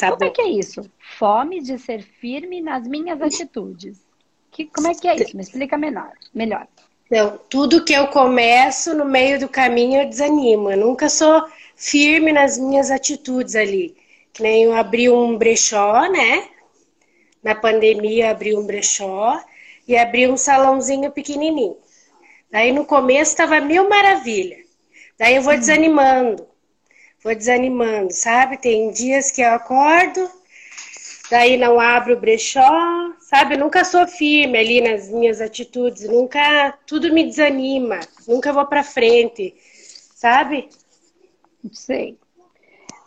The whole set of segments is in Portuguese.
Tá como é bom. que é isso? Fome de ser firme nas minhas atitudes. Que, como é que é isso? Me explica menor, melhor. Então, tudo que eu começo no meio do caminho eu desanimo. Eu nunca sou firme nas minhas atitudes ali. Que nem eu abri um brechó, né? Na pandemia abri um brechó e abri um salãozinho pequenininho. Daí no começo estava mil maravilha. Daí eu vou desanimando, vou desanimando, sabe? Tem dias que eu acordo, daí não abro o brechó, sabe? Eu nunca sou firme ali nas minhas atitudes, nunca tudo me desanima, nunca vou para frente, sabe? Sei.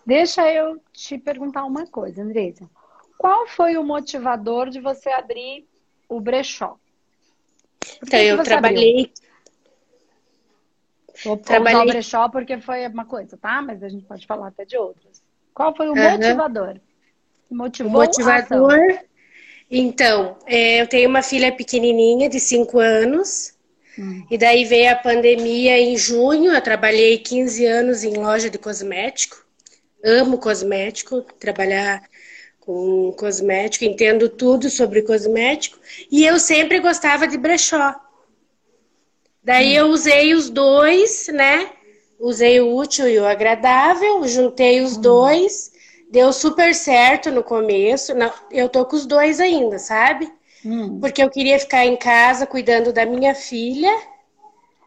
Deixa eu te perguntar uma coisa, Andresa. Qual foi o motivador de você abrir o brechó? Então eu trabalhei, Vou Trabalhei- o brechó porque foi uma coisa, tá? Mas a gente pode falar até de outras. Qual foi o Aham. motivador? O motivou ação? motivador. Então, é, eu tenho uma filha pequenininha de 5 anos. Hum. E daí veio a pandemia em junho. Eu trabalhei 15 anos em loja de cosmético. Amo cosmético, trabalhar com cosmético, entendo tudo sobre cosmético. E eu sempre gostava de brechó. Daí eu usei os dois, né? Usei o útil e o agradável, juntei os dois. Deu super certo no começo. Eu tô com os dois ainda, sabe? Hum, Porque eu queria ficar em casa cuidando da minha filha,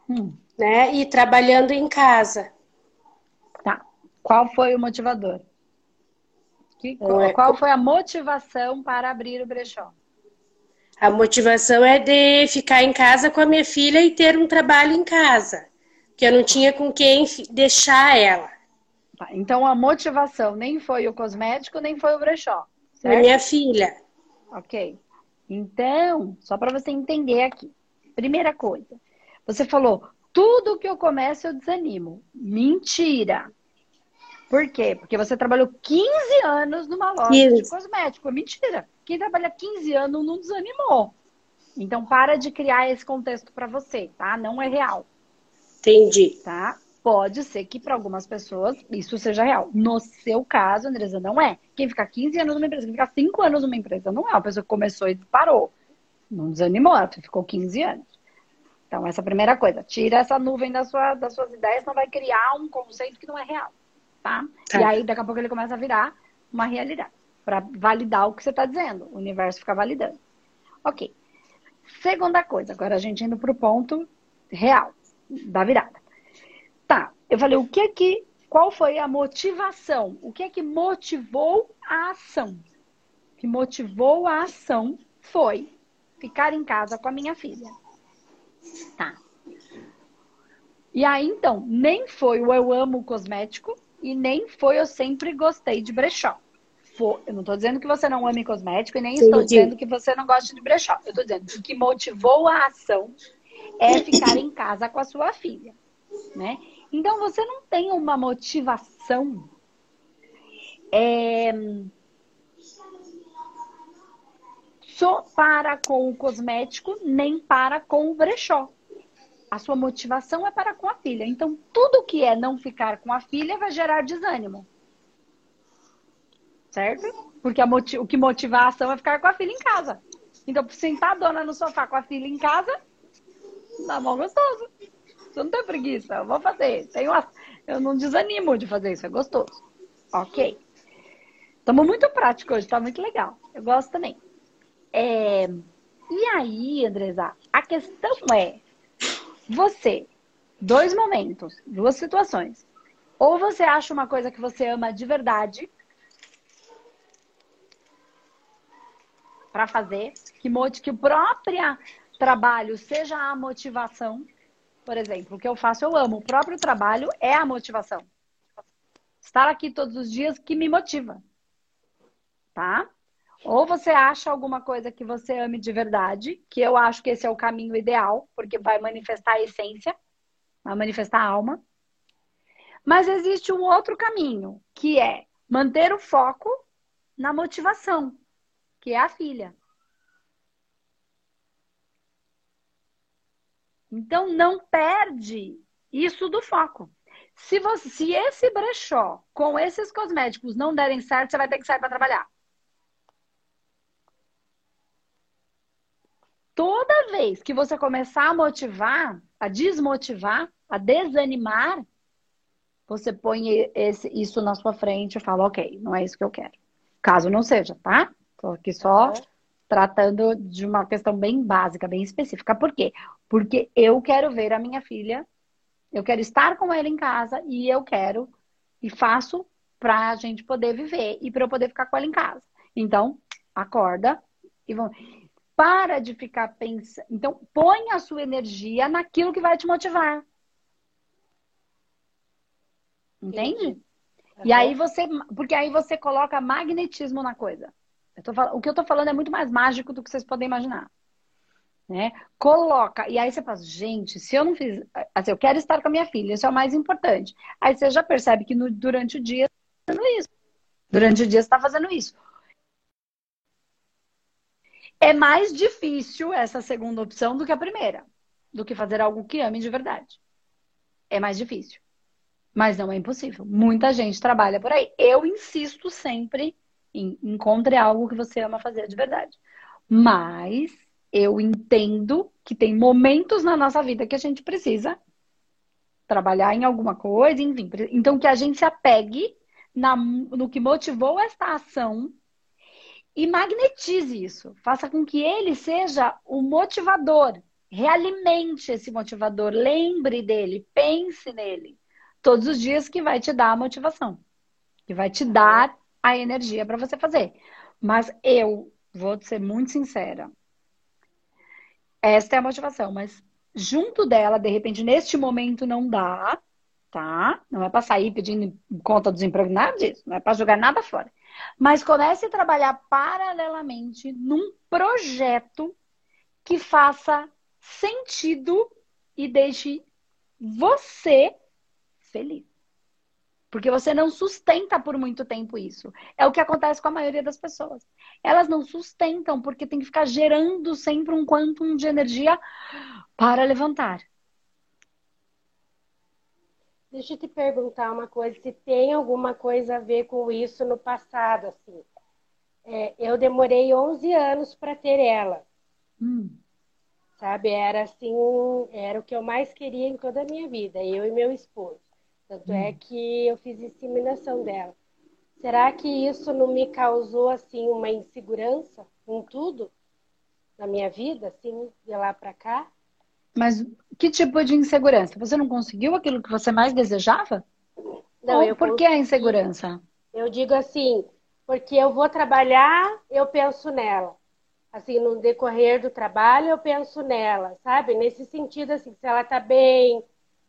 hum. né? E trabalhando em casa. Tá. Qual foi o motivador? Que- é- qual foi a motivação para abrir o brechó? A motivação é de ficar em casa com a minha filha e ter um trabalho em casa. Que eu não tinha com quem deixar ela. Tá, Então a motivação nem foi o cosmético, nem foi o brechó. A Certo? minha filha. Ok. Então, só para você entender aqui. Primeira coisa, você falou, tudo que eu começo eu desanimo. Mentira. Por quê? Porque você trabalhou 15 anos numa loja de Isso. cosmético. É mentira. Quem trabalha 15 anos não desanimou. Então, para de criar esse contexto para você, tá? Não é real, Entendi. tá? Pode ser que para algumas pessoas isso seja real. No seu caso, Andresa, não é. Quem fica 15 anos numa empresa, quem fica 5 anos numa empresa, não é uma pessoa que começou e parou. Não desanimou, ela ficou 15 anos. Então, essa é a primeira coisa. Tira essa nuvem da sua, das suas ideias, não vai criar um conceito que não é real. Tá? Tá. E aí, daqui a pouco, ele começa a virar uma realidade. Para validar o que você está dizendo. O universo fica validando. Ok. Segunda coisa, agora a gente indo para o ponto real da virada. Tá, eu falei, o que é que, qual foi a motivação? O que é que motivou a ação? O que motivou a ação foi ficar em casa com a minha filha. Tá. E aí, então, nem foi o eu amo cosmético e nem foi eu sempre gostei de brechó. Fo- Eu não estou dizendo que você não ame cosmético e nem estou Entendi. dizendo que você não gosta de brechó. Eu estou dizendo que o que motivou a ação é ficar em casa com a sua filha, né? Então você não tem uma motivação é, só para com o cosmético, nem para com o brechó. A sua motivação é para com a filha. Então, tudo que é não ficar com a filha vai gerar desânimo. Certo? Porque o que motiva a ação é ficar com a filha em casa. Então, sentar a dona no sofá com a filha em casa, dá mó gostoso. Você não tem preguiça, eu vou fazer. Tenho a- Eu não desanimo de fazer isso, é gostoso. Ok. Estamos muito práticos hoje, tá muito legal. Eu gosto também. É, E aí, Andresa, a questão é: você, dois momentos, duas situações. Ou você acha uma coisa que você ama de verdade para fazer, que, que o próprio trabalho seja a motivação. Por exemplo, o que eu faço, eu amo. O próprio trabalho é a motivação. Estar aqui todos os dias que me motiva. Tá? Ou você acha alguma coisa que você ame de verdade, que eu acho que esse é o caminho ideal, porque vai manifestar a essência, vai manifestar a alma. Mas existe um outro caminho, que é manter o foco na motivação, que é a filha. Então não perde isso do foco. Se, você, se esse brechó com esses cosméticos não derem certo, você vai ter que sair para trabalhar. Toda vez que você começar a motivar, a desmotivar, a desanimar, você põe esse, isso na sua frente e fala, ok, não é isso que eu quero. Caso não seja, tá? Tô aqui só tratando de uma questão bem básica, bem específica. Por quê? Porque eu quero ver a minha filha, eu quero estar com ela em casa e eu quero e faço para a gente poder viver e para eu poder ficar com ela em casa. Então, acorda e vamos. Para de ficar pensando. Então, põe a sua energia naquilo que vai te motivar. Entende? Uhum. E aí você. Porque aí você coloca magnetismo na coisa. O que eu tô falando é muito mais mágico do que vocês podem imaginar. Né? Coloca. E aí você fala, gente, se eu não fiz. Assim, eu quero estar com a minha filha, isso é o mais importante. Aí você já percebe que no, durante o dia você está fazendo isso. Durante o dia você está fazendo isso. É mais difícil essa segunda opção do que a primeira, do que fazer algo que ame de verdade. É mais difícil. Mas não é impossível. Muita gente trabalha por aí. Eu insisto sempre em encontre algo que você ama fazer de verdade. Mas eu entendo que tem momentos na nossa vida que a gente precisa trabalhar em alguma coisa, enfim. Então que a gente se apegue na, no que motivou esta ação e magnetize isso. Faça com que ele seja o motivador. Realimente esse motivador. Lembre dele, pense nele. Todos os dias que vai te dar a motivação. Que vai te dar a energia para você fazer. Mas eu vou ser muito sincera. Esta é a motivação, mas junto dela, de repente, neste momento não dá, tá? Não é para sair pedindo conta dos empregos, nada disso. Não é para jogar nada fora. Mas comece a trabalhar paralelamente num projeto que faça sentido e deixe você feliz. Porque você não sustenta por muito tempo isso. É o que acontece com a maioria das pessoas. Elas não sustentam porque tem que ficar gerando sempre um quantum de energia para levantar. Deixa eu te perguntar uma coisa, se tem alguma coisa a ver com isso no passado, assim. É, eu demorei 11 anos para ter ela. Hum. Sabe, era assim, era o que eu mais queria em toda a minha vida, eu e meu esposo. Tanto é hum. é que eu fiz inseminação dela. Será que isso não me causou, assim, uma insegurança em tudo? Na minha vida, assim, de lá para cá? Mas que tipo de insegurança? Você não conseguiu aquilo que você mais desejava? Não, Ou eu por que a insegurança? Eu digo assim, porque eu vou trabalhar, eu penso nela. Assim, no decorrer do trabalho, eu penso nela, sabe? Nesse sentido, assim, se ela tá bem,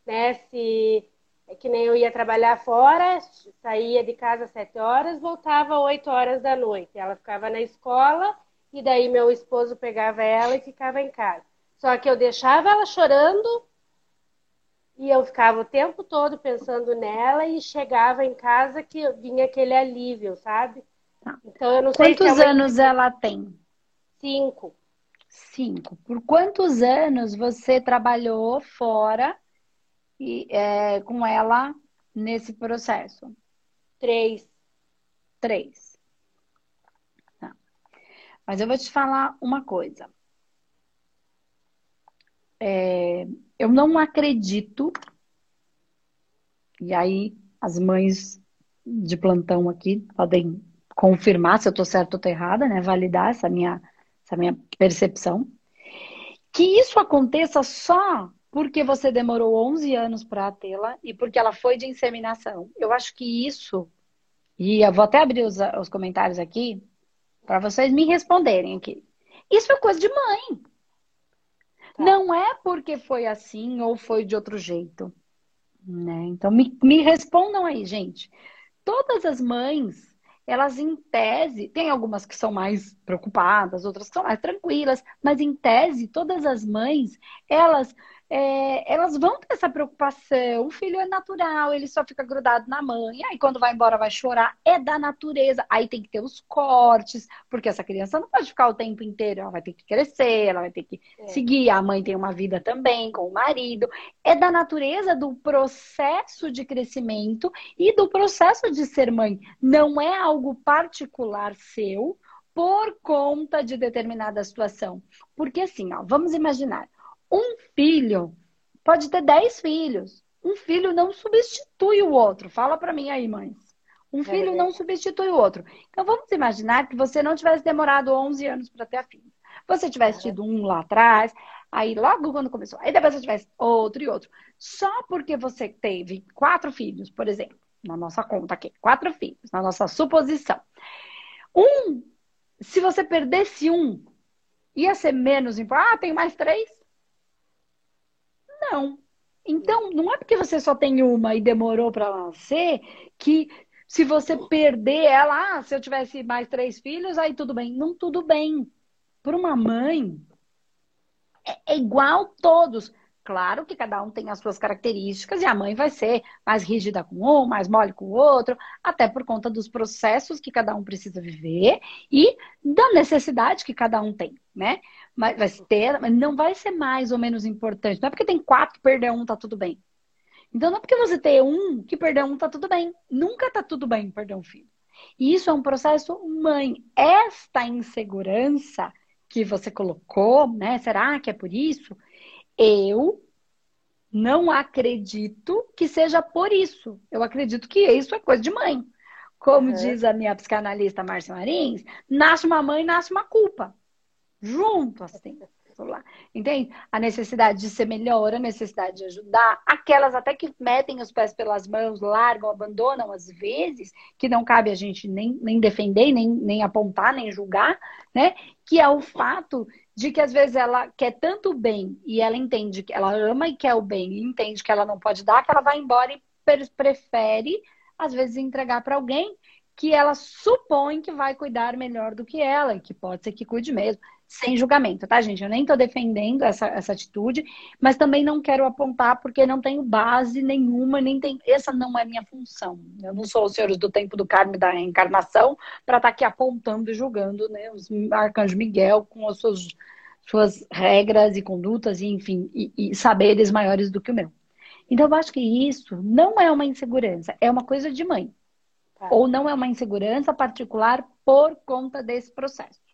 né? Se é que nem eu ia trabalhar fora, saía de casa às sete horas, voltava às oito horas da noite. Ela ficava na escola e daí meu esposo pegava ela e ficava em casa. Só que eu deixava ela chorando e eu ficava o tempo todo pensando nela e chegava em casa que vinha aquele alívio, sabe? Tá. Então eu não Quantos sei se é anos ela tem? Cinco. Cinco. Por quantos anos você trabalhou fora e, é, com ela nesse processo? Três. Três. Tá. Mas eu vou te falar uma coisa. É, eu não acredito, e aí as mães de plantão aqui podem confirmar se eu estou certa ou estou errada, né? Validar essa minha, essa minha percepção. Que isso aconteça só porque você demorou 11 anos para tê-la e porque ela foi de inseminação. Eu acho que isso, e eu vou até abrir os, os comentários aqui para vocês me responderem aqui. Isso é coisa de mãe. Tá. Não é porque foi assim ou foi de outro jeito. Né? Então, me, me respondam aí, gente. Todas as mães, elas em tese, tem algumas que são mais preocupadas, outras que são mais tranquilas, mas em tese, todas as mães, elas é, elas vão ter essa preocupação. O filho é natural, ele só fica grudado na mãe. Aí quando vai embora vai chorar. É da natureza. Aí tem que ter os cortes, porque essa criança não pode ficar o tempo inteiro. Ela vai ter que crescer, ela vai ter que é. seguir. A mãe tem uma vida também com o marido. É da natureza do processo de crescimento e do processo de ser mãe. Não é algo particular seu por conta de determinada situação. Porque assim, ó, vamos imaginar um filho pode ter dez filhos. Um filho não substitui o outro. Fala para mim aí, mães. Um filho é. não substitui o outro. Então vamos imaginar que você não tivesse demorado 11 anos para ter a filha. Você tivesse tido um lá atrás, aí logo quando começou, aí depois você tivesse outro e outro. Só porque você teve quatro filhos, por exemplo, na nossa conta aqui, quatro filhos, na nossa suposição. Um, se você perdesse um, ia ser menos importante. Ah, tem mais três? Não. Então, não é porque você só tem uma e demorou para nascer que se você perder ela, ah, se eu tivesse mais três filhos, aí tudo bem. Não tudo bem. Para uma mãe, é, é igual todos. Claro que cada um tem as suas características e a mãe vai ser mais rígida com um, mais mole com o outro, até por conta dos processos que cada um precisa viver e da necessidade que cada um tem, né? Mas vai ter, mas não vai ser mais ou menos importante. Não é porque tem quatro perder um tá tudo bem. Então não é porque você tem um que perder um tá tudo bem. Nunca tá tudo bem perder um filho. E isso é um processo mãe. Esta insegurança que você colocou, né? Será que é por isso? Eu não acredito que seja por isso. Eu acredito que isso é coisa de mãe. Como uhum. diz a minha psicanalista Márcia Marins, nasce uma mãe, nasce uma culpa. Junto, assim. Lá. Entende? A necessidade de ser melhor, a necessidade de ajudar, aquelas até que metem os pés pelas mãos, largam, abandonam às vezes, que não cabe a gente nem, nem defender, nem, nem apontar, nem julgar, né? Que é o fato de que às vezes ela quer tanto bem e ela entende que ela ama e quer o bem e entende que ela não pode dar, que ela vai embora e prefere às vezes entregar para alguém que ela supõe que vai cuidar melhor do que ela, e que pode ser que cuide mesmo, sem julgamento, tá, gente? Eu nem tô defendendo essa, essa atitude, mas também não quero apontar porque não tenho base nenhuma, nem tem. Essa não é minha função. Eu não sou os senhores do tempo do carmo e da reencarnação para estar tá aqui apontando e julgando, né? Os arcanjo Miguel com as suas, suas regras e condutas, e, enfim, e, e saberes maiores do que o meu. Então, eu acho que isso não é uma insegurança, é uma coisa de mãe. Tá. Ou não é uma insegurança particular por conta desse processo.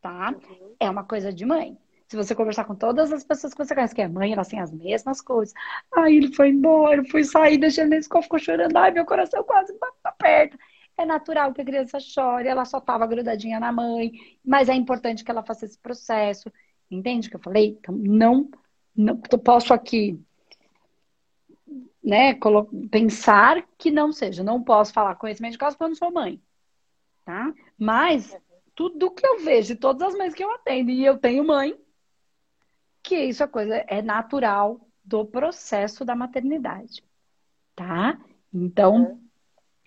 Tá? Uhum. É uma coisa de mãe. Se você conversar com todas as pessoas que você conhece, que é mãe, elas têm as mesmas coisas. Ai, ele foi embora, fui sair, deixando ele ficou chorando. Ai, meu coração quase aperta. É natural que a criança chore, ela só estava grudadinha na mãe, mas é importante que ela faça esse processo. Entende o que eu falei? Então, não, não posso aqui né, pensar que não seja. Não posso falar conhecimento de causa porque eu não sou mãe. Tá? Mas tudo que eu vejo, todas as mães que eu atendo, e eu tenho mãe, que isso é coisa é natural do processo da maternidade. Tá? Então,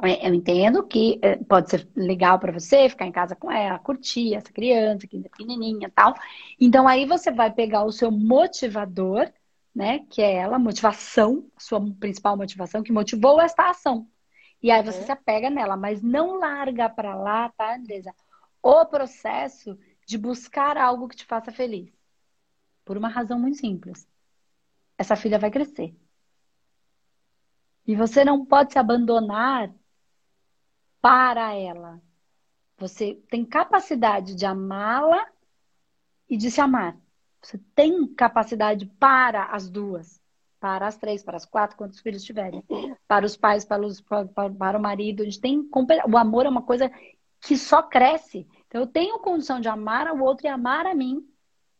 é, eu entendo que é, pode ser legal para você ficar em casa com ela, curtir essa criança que é pequenininha tal. Então aí você vai pegar o seu motivador né? Que é ela, motivação, a sua principal motivação, que motivou esta ação. E aí você uhum. se apega nela, mas não larga para lá, tá, Andresa? O processo de buscar algo que te faça feliz. Por uma razão muito simples. Essa filha vai crescer. E você não pode se abandonar para ela. Você tem capacidade de amá-la e de se amar. Você tem capacidade para as duas, para as três, para as quatro, quantos filhos tiverem, para os pais, para, os, para, para o marido. A gente tem o amor é uma coisa que só cresce. Então eu tenho condição de amar ao outro e amar a mim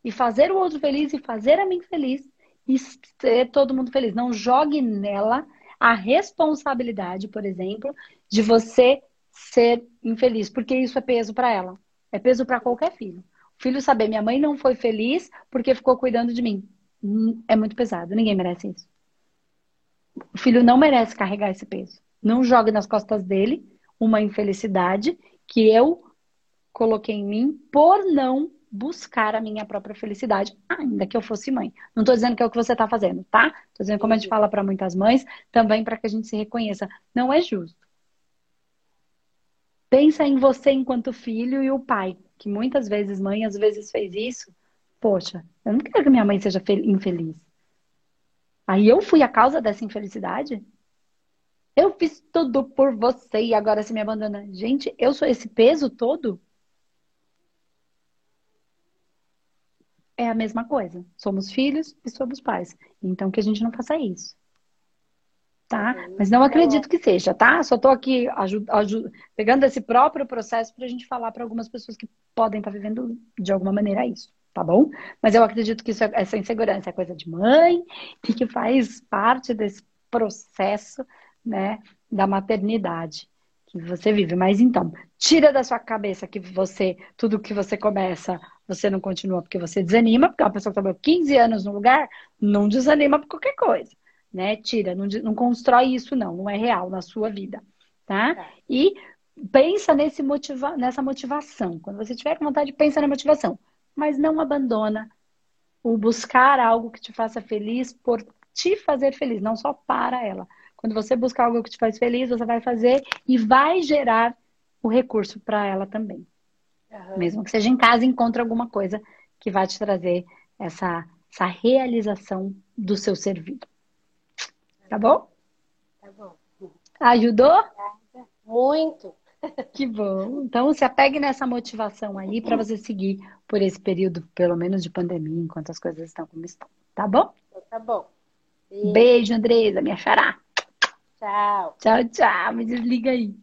e fazer o outro feliz e fazer a mim feliz e ser todo mundo feliz. Não jogue nela a responsabilidade, por exemplo, de você ser infeliz, porque isso é peso para ela. É peso para qualquer filho filho saber, minha mãe não foi feliz porque ficou cuidando de mim. Hum, é muito pesado, ninguém merece isso. O filho não merece carregar esse peso. Não jogue nas costas dele uma infelicidade que eu coloquei em mim por não buscar a minha própria felicidade, ainda que eu fosse mãe. Não estou dizendo que é o que você está fazendo, tá? Estou dizendo como a gente fala para muitas mães, também para que a gente se reconheça. Não é justo. Pensa em você enquanto filho e o pai, que muitas vezes mãe às vezes fez isso. Poxa, eu não quero que minha mãe seja infeliz. Aí eu fui a causa dessa infelicidade? Eu fiz tudo por você e agora você me abandona. Gente, eu sou esse peso todo? É a mesma coisa. Somos filhos e somos pais. Então que a gente não faça isso. Tá? Mas não acredito que seja, tá? Só tô aqui pegando esse próprio processo para a gente falar para algumas pessoas que podem estar tá vivendo de alguma maneira isso, tá bom? Mas eu acredito que isso, é, essa insegurança é coisa de mãe e que faz parte desse processo né, da maternidade que você vive. Mas então, tira da sua cabeça que você, tudo que você começa, você não continua porque você desanima, porque uma pessoa que trabalhou 15 anos no lugar não desanima por qualquer coisa, né? Tira, não, não constrói isso não, não é real na sua vida, tá? É. E pensa nesse motiva nessa motivação. Quando você tiver com vontade, pensa na motivação, mas não abandona o buscar algo que te faça feliz por te fazer feliz, não só para ela, quando você buscar algo que te faz feliz, você vai fazer e vai gerar o recurso para ela também. Uhum. Mesmo que seja em casa, encontre alguma coisa que vai te trazer essa, essa realização do seu serviço. Tá bom? Tá bom. Ajudou? Muito. Que bom. Então se apegue nessa motivação aí para você seguir por esse período, pelo menos de pandemia, enquanto as coisas estão como estão. Tá bom? Tá bom. Beijo, Beijo Andresa, minha xará. Tchau. Tchau, tchau. Me desliga aí.